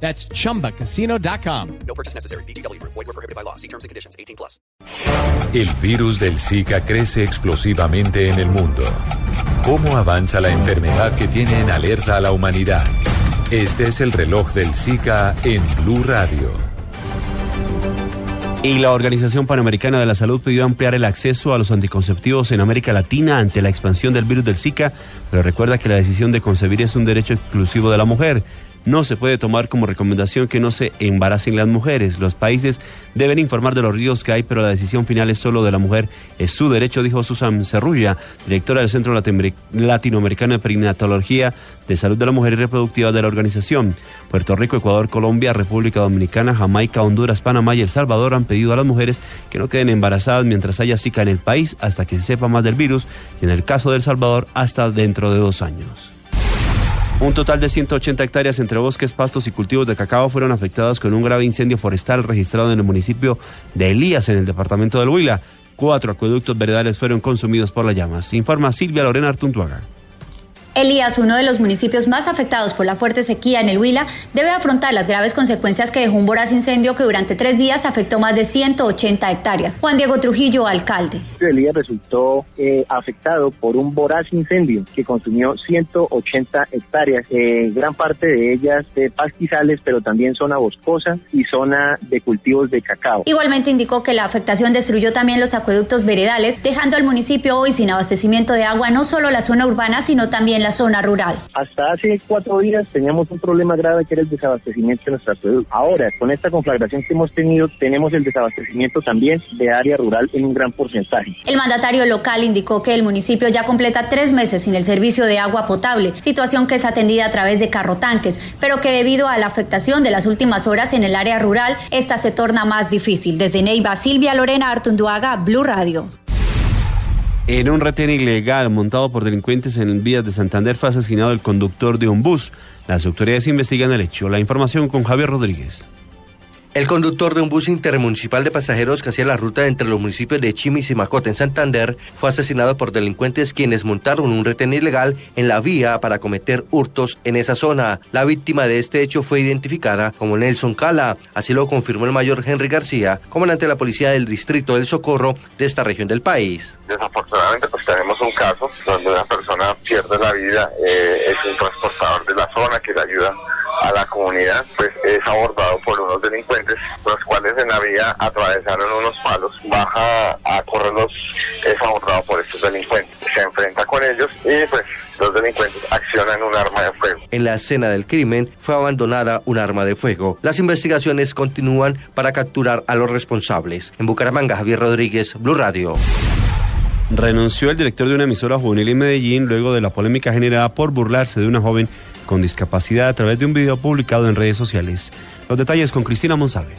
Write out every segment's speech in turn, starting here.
That's chumbacasino.com. No purchase necessary. BGW. Void were prohibited by law. See terms and conditions. 18 plus. El virus del Zika crece explosivamente en el mundo. ¿Cómo avanza la enfermedad que tiene en alerta a la humanidad? Este es el reloj del Zika en Blue Radio. Y la Organización Panamericana de la Salud pidió ampliar el acceso a los anticonceptivos en América Latina ante la expansión del virus del Zika, pero recuerda que la decisión de concebir es un derecho exclusivo de la mujer. No se puede tomar como recomendación que no se embaracen las mujeres. Los países deben informar de los riesgos que hay, pero la decisión final es solo de la mujer. Es su derecho, dijo Susan Cerrulla, directora del Centro Latinoamericano de Perinatología de Salud de la Mujer y Reproductiva de la organización. Puerto Rico, Ecuador, Colombia, República Dominicana, Jamaica, Honduras, Panamá y El Salvador han pedido a las mujeres que no queden embarazadas mientras haya Zika en el país hasta que se sepa más del virus y en el caso de El Salvador hasta dentro de dos años. Un total de 180 hectáreas entre bosques, pastos y cultivos de cacao fueron afectadas con un grave incendio forestal registrado en el municipio de Elías, en el departamento del Huila. Cuatro acueductos veredales fueron consumidos por las llamas. Informa Silvia Lorena Artuntuaga. Elías, uno de los municipios más afectados por la fuerte sequía en el Huila, debe afrontar las graves consecuencias que dejó un voraz incendio que durante tres días afectó más de 180 hectáreas. Juan Diego Trujillo, alcalde. Elías resultó eh, afectado por un voraz incendio que consumió 180 hectáreas, eh, gran parte de ellas de pastizales, pero también zona boscosa y zona de cultivos de cacao. Igualmente indicó que la afectación destruyó también los acueductos veredales, dejando al municipio hoy sin abastecimiento de agua no solo la zona urbana, sino también la zona rural. Hasta hace cuatro días teníamos un problema grave que era el desabastecimiento de nuestra acueducto. Ahora, con esta conflagración que hemos tenido, tenemos el desabastecimiento también de área rural en un gran porcentaje. El mandatario local indicó que el municipio ya completa tres meses sin el servicio de agua potable, situación que es atendida a través de carrotanques, pero que debido a la afectación de las últimas horas en el área rural, esta se torna más difícil. Desde Neiva, Silvia Lorena Artunduaga, Blue Radio. En un retén ilegal montado por delincuentes en vías de Santander fue asesinado el conductor de un bus. Las autoridades investigan el hecho. La información con Javier Rodríguez. El conductor de un bus intermunicipal de pasajeros que hacía la ruta entre los municipios de Chimis y Macote en Santander fue asesinado por delincuentes quienes montaron un retén ilegal en la vía para cometer hurtos en esa zona. La víctima de este hecho fue identificada como Nelson Cala, así lo confirmó el mayor Henry García, comandante de la policía del distrito del Socorro de esta región del país. Desafortunadamente pues tenemos un caso donde una persona pierde la vida, eh, es un transportador de la zona que le ayuda a la comunidad, pues es abordado por unos delincuentes, los cuales en la vía atravesaron unos palos, baja a correrlos, es abordado por estos delincuentes, se enfrenta con ellos y pues los delincuentes accionan un arma de fuego. En la escena del crimen fue abandonada un arma de fuego. Las investigaciones continúan para capturar a los responsables. En Bucaramanga, Javier Rodríguez, Blue Radio. Renunció el director de una emisora juvenil en Medellín luego de la polémica generada por burlarse de una joven con discapacidad a través de un video publicado en redes sociales. Los detalles con Cristina Monsalve.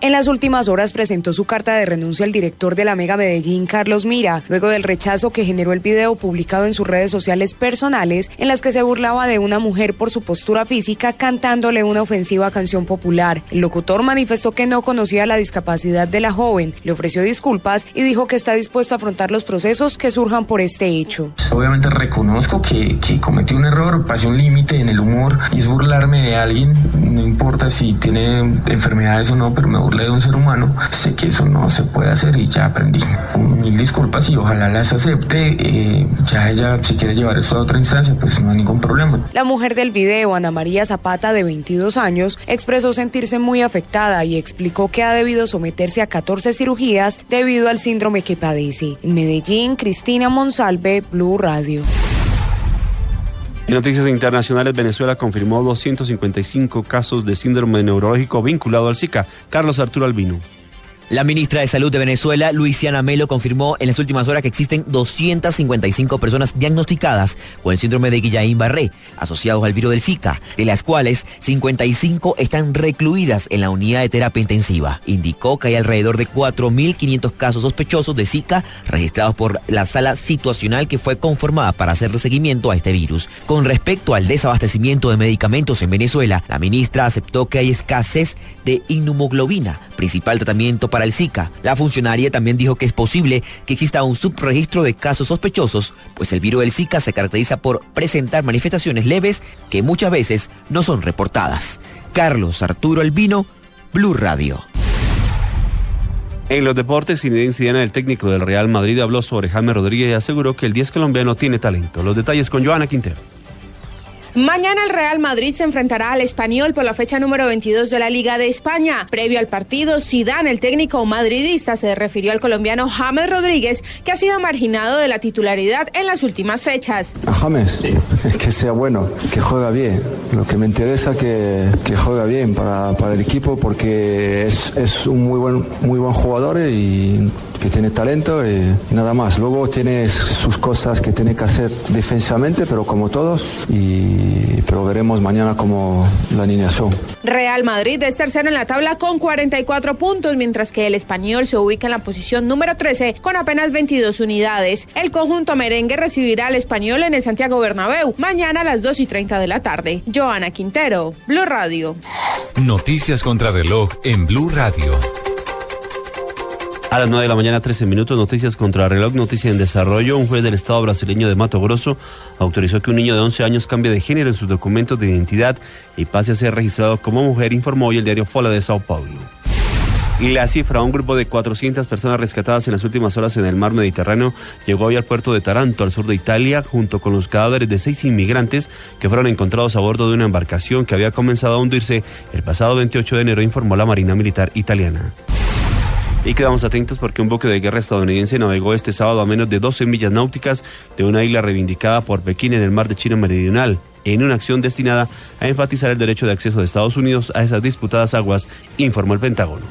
En las últimas horas presentó su carta de renuncia al director de la Mega Medellín, Carlos Mira, luego del rechazo que generó el video publicado en sus redes sociales personales en las que se burlaba de una mujer por su postura física cantándole una ofensiva canción popular. El locutor manifestó que no conocía la discapacidad de la joven, le ofreció disculpas y dijo que está dispuesto a afrontar los procesos que surjan por este hecho. Obviamente reconozco que, cometí un error, pasé un límite en el humor y es burlarme de alguien, no importa si tiene enfermedades o no, pero me burlé de un ser humano, sé que eso no se puede hacer y ya aprendí. Mil disculpas y ojalá las acepte. Eh, ya ella, si quiere llevar esto a otra instancia, pues no hay ningún problema. La mujer del video, Ana María Zapata, de 22 años, expresó sentirse muy afectada y explicó que ha debido someterse a 14 cirugías debido al síndrome que padece. En Medellín, Cristina Monsalve, Blue Radio. En noticias internacionales, Venezuela confirmó 255 casos de síndrome neurológico vinculado al Zika. Carlos Arturo Albino. La ministra de Salud de Venezuela, Luisiana Melo, confirmó en las últimas horas que existen 255 personas diagnosticadas con el síndrome de Guillain-Barré, asociados al virus del Zika, de las cuales 55 están recluidas en la unidad de terapia intensiva. Indicó que hay alrededor de 4.500 casos sospechosos de Zika registrados por la sala situacional que fue conformada para hacerle seguimiento a este virus. Con respecto al desabastecimiento de medicamentos en Venezuela, la ministra aceptó que hay escasez de inmunoglobina, principal tratamiento para el Zika. La funcionaria también dijo que es posible que exista un subregistro de casos sospechosos, pues el virus del Zika se caracteriza por presentar manifestaciones leves que muchas veces no son reportadas. Carlos Arturo Albino, Blue Radio. En los deportes, Zinedine Zidane, el técnico del Real Madrid, habló sobre Jaime Rodríguez y aseguró que el 10 colombiano tiene talento. Los detalles con Joana Quintero. Mañana el Real Madrid se enfrentará al Español por la fecha número 22 de la Liga de España. Previo al partido, Zidane, el técnico madridista, se refirió al colombiano James Rodríguez, que ha sido marginado de la titularidad en las últimas fechas. A James, que sea bueno, que juega bien. Lo que me interesa que, que juega bien para, para el equipo porque es, es, un muy buen, muy buen jugador y que tiene talento y, y nada más. Luego tiene sus cosas que tiene que hacer defensivamente, pero como todos. Y pero veremos mañana como la alineación. Real Madrid es tercero en la tabla con 44 puntos, mientras que el español se ubica en la posición número 13 con apenas 22 unidades. El conjunto merengue recibirá al español en el Santiago Bernabéu mañana a las 2 y 30 de la tarde. Joana Quintero, Blue Radio. Noticias contra reloj en Blue Radio. A las 9 de la mañana, 13 minutos, noticias contra reloj, noticia en desarrollo. Un juez del Estado brasileño de Mato Grosso autorizó que un niño de 11 años cambie de género en sus documentos de identidad y pase a ser registrado como mujer, informó hoy el diario Fola de Sao Paulo. Y la cifra, un grupo de 400 personas rescatadas en las últimas horas en el mar Mediterráneo llegó hoy al puerto de Taranto, al sur de Italia, junto con los cadáveres de seis inmigrantes que fueron encontrados a bordo de una embarcación que había comenzado a hundirse el pasado 28 de enero, informó la Marina Militar italiana. Y quedamos atentos porque un buque de guerra estadounidense navegó este sábado a menos de 12 millas náuticas de una isla reivindicada por Pekín en el mar de China Meridional, en una acción destinada a enfatizar el derecho de acceso de Estados Unidos a esas disputadas aguas, informó el Pentágono.